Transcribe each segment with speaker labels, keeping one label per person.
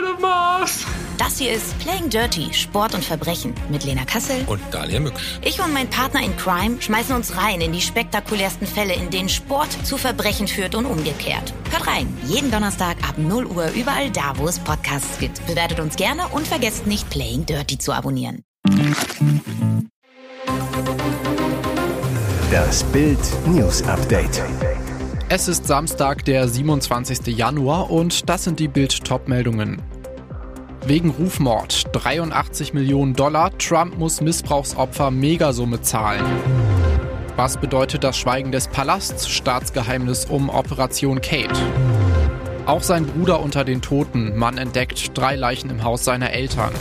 Speaker 1: f out of my house.
Speaker 2: Das hier ist Playing Dirty, Sport und Verbrechen mit Lena Kassel.
Speaker 3: Und Dalia Mücksch.
Speaker 2: Ich und mein Partner in Crime schmeißen uns rein in die spektakulärsten Fälle, in denen Sport zu Verbrechen führt und umgekehrt. Hört rein, jeden Donnerstag ab 0 Uhr überall da, wo es Podcasts gibt. Bewertet uns gerne und vergesst nicht, Playing Dirty zu abonnieren.
Speaker 4: Das Bild News Update.
Speaker 5: Es ist Samstag, der 27. Januar und das sind die Bild-Top-Meldungen. Wegen Rufmord 83 Millionen Dollar, Trump muss Missbrauchsopfer Megasumme zahlen. Was bedeutet das Schweigen des Palasts? Staatsgeheimnis um Operation Kate. Auch sein Bruder unter den Toten. Man entdeckt drei Leichen im Haus seiner Eltern.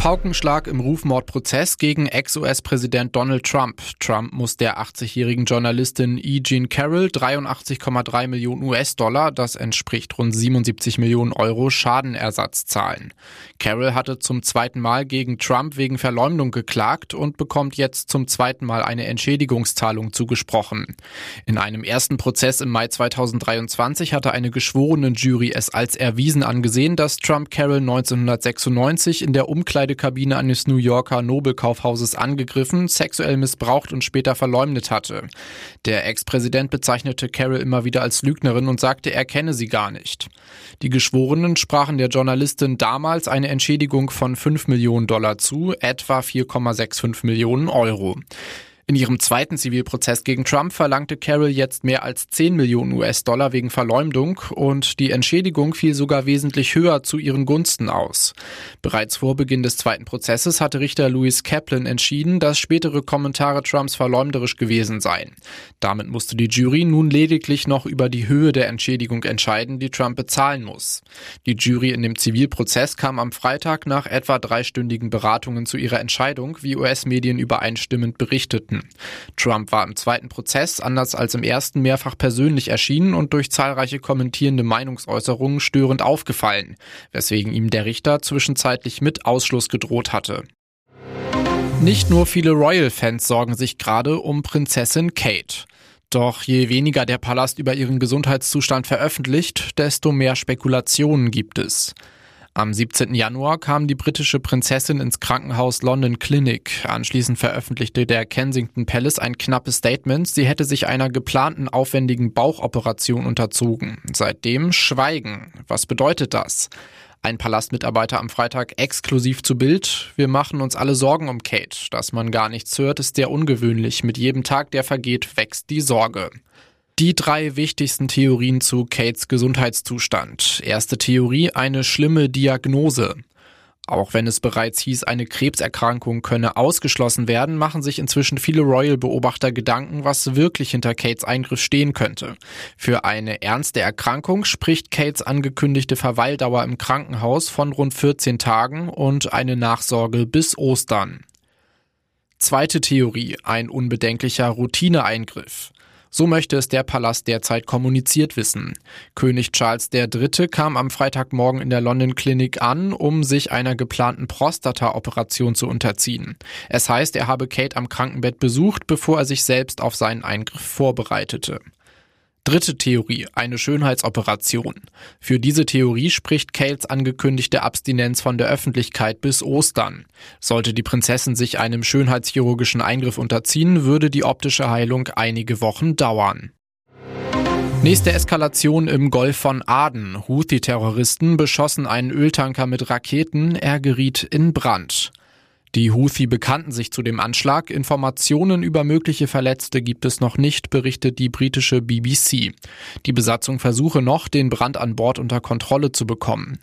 Speaker 5: Paukenschlag im Rufmordprozess gegen Ex-US-Präsident Donald Trump. Trump muss der 80-jährigen Journalistin E. Jean Carroll 83,3 Millionen US-Dollar, das entspricht rund 77 Millionen Euro, Schadenersatz zahlen. Carroll hatte zum zweiten Mal gegen Trump wegen Verleumdung geklagt und bekommt jetzt zum zweiten Mal eine Entschädigungszahlung zugesprochen. In einem ersten Prozess im Mai 2023 hatte eine geschworene Jury es als erwiesen angesehen, dass Trump Carroll 1996 in der Umkleide Umkleidekabine eines New Yorker Nobelkaufhauses angegriffen, sexuell missbraucht und später verleumdet hatte. Der Ex-Präsident bezeichnete Carol immer wieder als Lügnerin und sagte, er kenne sie gar nicht. Die Geschworenen sprachen der Journalistin damals eine Entschädigung von 5 Millionen Dollar zu, etwa 4,65 Millionen Euro. In ihrem zweiten Zivilprozess gegen Trump verlangte Carroll jetzt mehr als 10 Millionen US-Dollar wegen Verleumdung und die Entschädigung fiel sogar wesentlich höher zu ihren Gunsten aus. Bereits vor Beginn des zweiten Prozesses hatte Richter Louis Kaplan entschieden, dass spätere Kommentare Trumps verleumderisch gewesen seien. Damit musste die Jury nun lediglich noch über die Höhe der Entschädigung entscheiden, die Trump bezahlen muss. Die Jury in dem Zivilprozess kam am Freitag nach etwa dreistündigen Beratungen zu ihrer Entscheidung, wie US-Medien übereinstimmend berichteten. Trump war im zweiten Prozess, anders als im ersten, mehrfach persönlich erschienen und durch zahlreiche kommentierende Meinungsäußerungen störend aufgefallen, weswegen ihm der Richter zwischenzeitlich mit Ausschluss gedroht hatte. Nicht nur viele Royal-Fans sorgen sich gerade um Prinzessin Kate. Doch je weniger der Palast über ihren Gesundheitszustand veröffentlicht, desto mehr Spekulationen gibt es. Am 17. Januar kam die britische Prinzessin ins Krankenhaus London Clinic. Anschließend veröffentlichte der Kensington Palace ein knappes Statement. Sie hätte sich einer geplanten aufwendigen Bauchoperation unterzogen. Seitdem Schweigen. Was bedeutet das? Ein Palastmitarbeiter am Freitag exklusiv zu Bild. Wir machen uns alle Sorgen um Kate. Dass man gar nichts hört, ist sehr ungewöhnlich. Mit jedem Tag, der vergeht, wächst die Sorge. Die drei wichtigsten Theorien zu Kates Gesundheitszustand. Erste Theorie, eine schlimme Diagnose. Auch wenn es bereits hieß, eine Krebserkrankung könne ausgeschlossen werden, machen sich inzwischen viele Royal-Beobachter Gedanken, was wirklich hinter Kates Eingriff stehen könnte. Für eine ernste Erkrankung spricht Kates angekündigte Verweildauer im Krankenhaus von rund 14 Tagen und eine Nachsorge bis Ostern. Zweite Theorie, ein unbedenklicher Routineeingriff. So möchte es der Palast derzeit kommuniziert wissen. König Charles III. kam am Freitagmorgen in der London Clinic an, um sich einer geplanten Prostata-Operation zu unterziehen. Es heißt, er habe Kate am Krankenbett besucht, bevor er sich selbst auf seinen Eingriff vorbereitete. Dritte Theorie, eine Schönheitsoperation. Für diese Theorie spricht Cales angekündigte Abstinenz von der Öffentlichkeit bis Ostern. Sollte die Prinzessin sich einem schönheitschirurgischen Eingriff unterziehen, würde die optische Heilung einige Wochen dauern. Nächste Eskalation im Golf von Aden. Houthi-Terroristen beschossen einen Öltanker mit Raketen, er geriet in Brand. Die Houthi bekannten sich zu dem Anschlag. Informationen über mögliche Verletzte gibt es noch nicht, berichtet die britische BBC. Die Besatzung versuche noch, den Brand an Bord unter Kontrolle zu bekommen.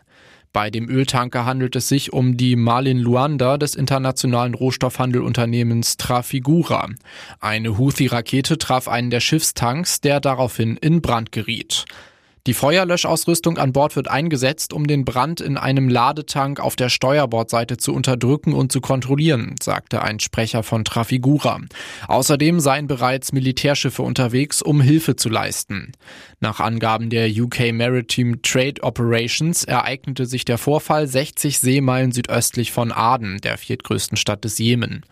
Speaker 5: Bei dem Öltanker handelt es sich um die Marlin Luanda des internationalen Rohstoffhandelunternehmens Trafigura. Eine Houthi-Rakete traf einen der Schiffstanks, der daraufhin in Brand geriet. Die Feuerlöschausrüstung an Bord wird eingesetzt, um den Brand in einem Ladetank auf der Steuerbordseite zu unterdrücken und zu kontrollieren, sagte ein Sprecher von Trafigura. Außerdem seien bereits Militärschiffe unterwegs, um Hilfe zu leisten. Nach Angaben der UK Maritime Trade Operations ereignete sich der Vorfall 60 Seemeilen südöstlich von Aden, der viertgrößten Stadt des Jemen.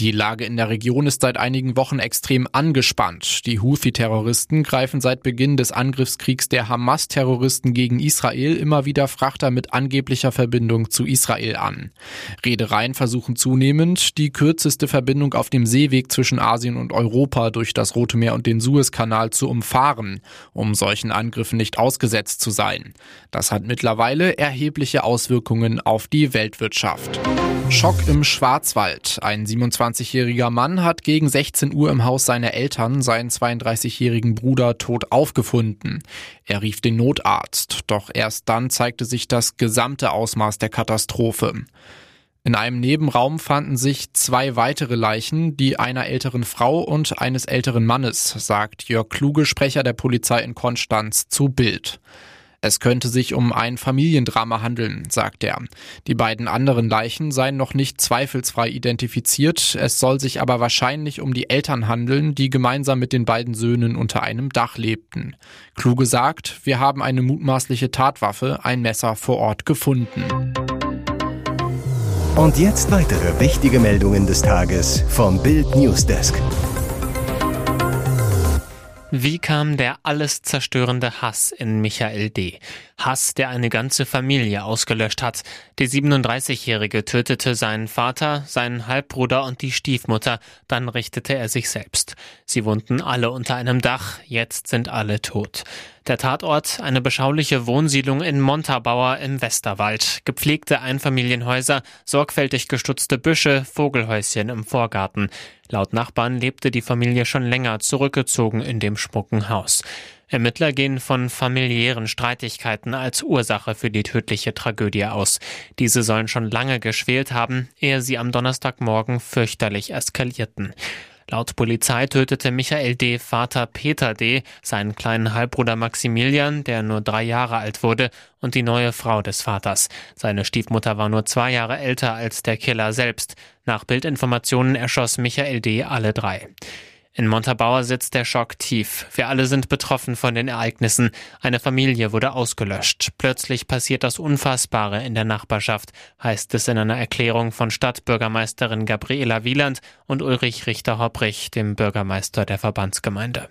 Speaker 5: Die Lage in der Region ist seit einigen Wochen extrem angespannt. Die Houthi-Terroristen greifen seit Beginn des Angriffskriegs der Hamas-Terroristen gegen Israel immer wieder Frachter mit angeblicher Verbindung zu Israel an. Reedereien versuchen zunehmend, die kürzeste Verbindung auf dem Seeweg zwischen Asien und Europa durch das Rote Meer und den Suezkanal zu umfahren, um solchen Angriffen nicht ausgesetzt zu sein. Das hat mittlerweile erhebliche Auswirkungen auf die Weltwirtschaft. Schock im Schwarzwald. Ein 27-jähriger Mann hat gegen 16 Uhr im Haus seiner Eltern seinen 32-jährigen Bruder tot aufgefunden. Er rief den Notarzt, doch erst dann zeigte sich das gesamte Ausmaß der Katastrophe. In einem Nebenraum fanden sich zwei weitere Leichen, die einer älteren Frau und eines älteren Mannes, sagt Jörg Kluge, Sprecher der Polizei in Konstanz, zu Bild. Es könnte sich um ein Familiendrama handeln, sagt er. Die beiden anderen Leichen seien noch nicht zweifelsfrei identifiziert, es soll sich aber wahrscheinlich um die Eltern handeln, die gemeinsam mit den beiden Söhnen unter einem Dach lebten. Kluge sagt, wir haben eine mutmaßliche Tatwaffe, ein Messer vor Ort gefunden.
Speaker 4: Und jetzt weitere wichtige Meldungen des Tages vom Bild Newsdesk.
Speaker 3: Wie kam der alles zerstörende Hass in Michael D.? Hass, der eine ganze Familie ausgelöscht hat. Die 37-Jährige tötete seinen Vater, seinen Halbbruder und die Stiefmutter, dann richtete er sich selbst. Sie wohnten alle unter einem Dach, jetzt sind alle tot. Der Tatort, eine beschauliche Wohnsiedlung in Montabaur im Westerwald. Gepflegte Einfamilienhäuser, sorgfältig gestutzte Büsche, Vogelhäuschen im Vorgarten. Laut Nachbarn lebte die Familie schon länger zurückgezogen in dem schmucken Haus. Ermittler gehen von familiären Streitigkeiten als Ursache für die tödliche Tragödie aus. Diese sollen schon lange geschwelt haben, ehe sie am Donnerstagmorgen fürchterlich eskalierten. Laut Polizei tötete Michael D. Vater Peter D. seinen kleinen Halbbruder Maximilian, der nur drei Jahre alt wurde, und die neue Frau des Vaters. Seine Stiefmutter war nur zwei Jahre älter als der Killer selbst. Nach Bildinformationen erschoss Michael D. alle drei. In Montabaur sitzt der Schock tief. Wir alle sind betroffen von den Ereignissen. Eine Familie wurde ausgelöscht. Plötzlich passiert das Unfassbare in der Nachbarschaft, heißt es in einer Erklärung von Stadtbürgermeisterin Gabriela Wieland und Ulrich Richter-Hopprich, dem Bürgermeister der Verbandsgemeinde.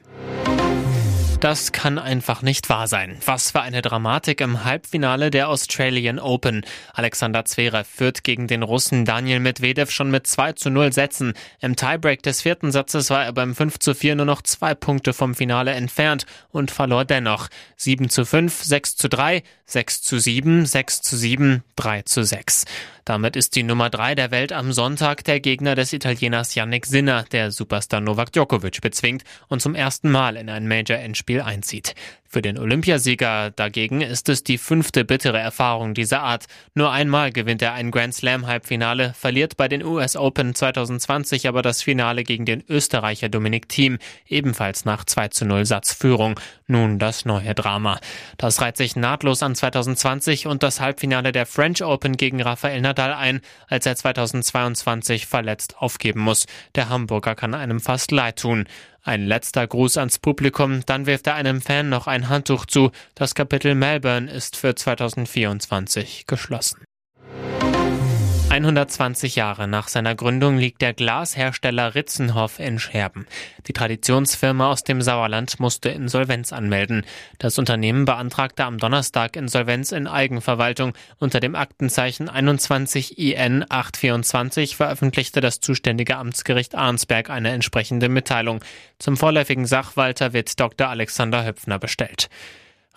Speaker 3: Das kann einfach nicht wahr sein. Was für eine Dramatik im Halbfinale der Australian Open. Alexander Zverev führt gegen den Russen Daniel Medvedev schon mit 2 zu 0 Sätzen. Im Tiebreak des vierten Satzes war er beim 5 zu 4 nur noch zwei Punkte vom Finale entfernt und verlor dennoch. 7 zu 5, 6 zu 3, 6 zu 7, 6 zu 7, 3 zu 6. Damit ist die Nummer 3 der Welt am Sonntag der Gegner des Italieners Yannick Sinner, der Superstar Novak Djokovic bezwingt und zum ersten Mal in ein Major-Endspiel einzieht. Für den Olympiasieger dagegen ist es die fünfte bittere Erfahrung dieser Art. Nur einmal gewinnt er ein Grand Slam Halbfinale, verliert bei den US Open 2020 aber das Finale gegen den Österreicher Dominik Thiem, ebenfalls nach 2 zu 0 Satzführung. Nun das neue Drama. Das reiht sich nahtlos an 2020 und das Halbfinale der French Open gegen Rafael Nadal ein, als er 2022 verletzt aufgeben muss. Der Hamburger kann einem fast leid tun. Ein letzter Gruß ans Publikum, dann wirft er einem Fan noch ein Handtuch zu. Das Kapitel Melbourne ist für 2024 geschlossen. 120 Jahre nach seiner Gründung liegt der Glashersteller Ritzenhoff in Scherben. Die Traditionsfirma aus dem Sauerland musste Insolvenz anmelden. Das Unternehmen beantragte am Donnerstag Insolvenz in Eigenverwaltung. Unter dem Aktenzeichen 21 IN 824 veröffentlichte das zuständige Amtsgericht Arnsberg eine entsprechende Mitteilung. Zum vorläufigen Sachwalter wird Dr. Alexander Höpfner bestellt.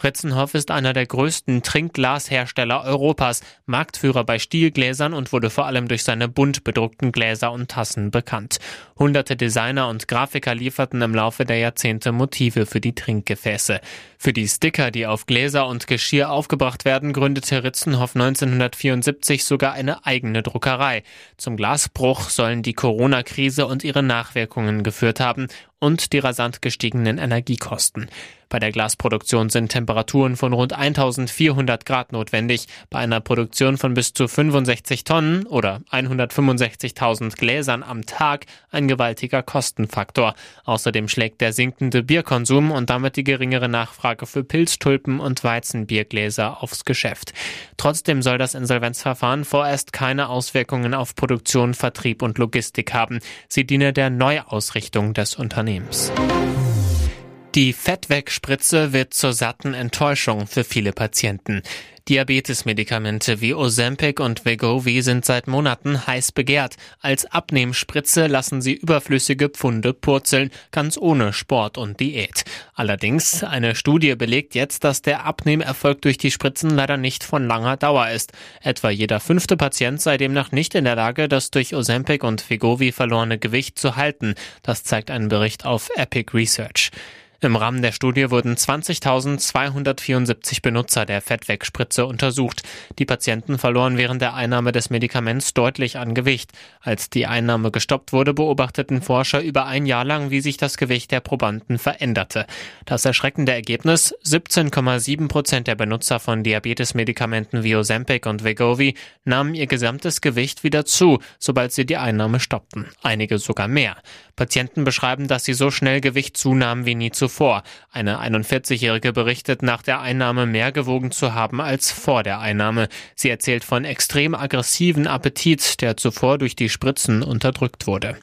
Speaker 3: Ritzenhoff ist einer der größten Trinkglashersteller Europas, Marktführer bei Stielgläsern und wurde vor allem durch seine bunt bedruckten Gläser und Tassen bekannt. Hunderte Designer und Grafiker lieferten im Laufe der Jahrzehnte Motive für die Trinkgefäße. Für die Sticker, die auf Gläser und Geschirr aufgebracht werden, gründete Ritzenhoff 1974 sogar eine eigene Druckerei. Zum Glasbruch sollen die Corona-Krise und ihre Nachwirkungen geführt haben und die rasant gestiegenen Energiekosten. Bei der Glasproduktion sind Temperaturen von rund 1400 Grad notwendig. Bei einer Produktion von bis zu 65 Tonnen oder 165.000 Gläsern am Tag ein gewaltiger Kostenfaktor. Außerdem schlägt der sinkende Bierkonsum und damit die geringere Nachfrage für Pilztulpen und Weizenbiergläser aufs Geschäft. Trotzdem soll das Insolvenzverfahren vorerst keine Auswirkungen auf Produktion, Vertrieb und Logistik haben. Sie diene der Neuausrichtung des Unternehmens. Die Fettwegspritze wird zur satten Enttäuschung für viele Patienten. Diabetesmedikamente wie Ozempic und Wegovy sind seit Monaten heiß begehrt. Als Abnehmspritze lassen sie überflüssige Pfunde purzeln, ganz ohne Sport und Diät. Allerdings, eine Studie belegt jetzt, dass der Abnehmerfolg durch die Spritzen leider nicht von langer Dauer ist. Etwa jeder fünfte Patient sei demnach nicht in der Lage, das durch Ozempic und Wegovy verlorene Gewicht zu halten. Das zeigt ein Bericht auf Epic Research. Im Rahmen der Studie wurden 20.274 Benutzer der Fettwegspritze untersucht. Die Patienten verloren während der Einnahme des Medikaments deutlich an Gewicht. Als die Einnahme gestoppt wurde, beobachteten Forscher über ein Jahr lang, wie sich das Gewicht der Probanden veränderte. Das erschreckende Ergebnis, 17,7 Prozent der Benutzer von Diabetesmedikamenten wie Ozempic und Wegovy nahmen ihr gesamtes Gewicht wieder zu, sobald sie die Einnahme stoppten. Einige sogar mehr. Patienten beschreiben, dass sie so schnell Gewicht zunahmen wie nie zuvor. Eine 41-Jährige berichtet, nach der Einnahme mehr gewogen zu haben als vor der Einnahme. Sie erzählt von extrem aggressiven Appetit, der zuvor durch die Spritzen unterdrückt wurde.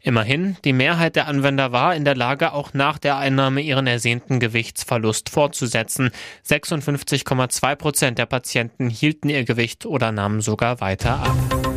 Speaker 3: Immerhin, die Mehrheit der Anwender war in der Lage, auch nach der Einnahme ihren ersehnten Gewichtsverlust fortzusetzen. 56,2 Prozent der Patienten hielten ihr Gewicht oder nahmen sogar weiter ab.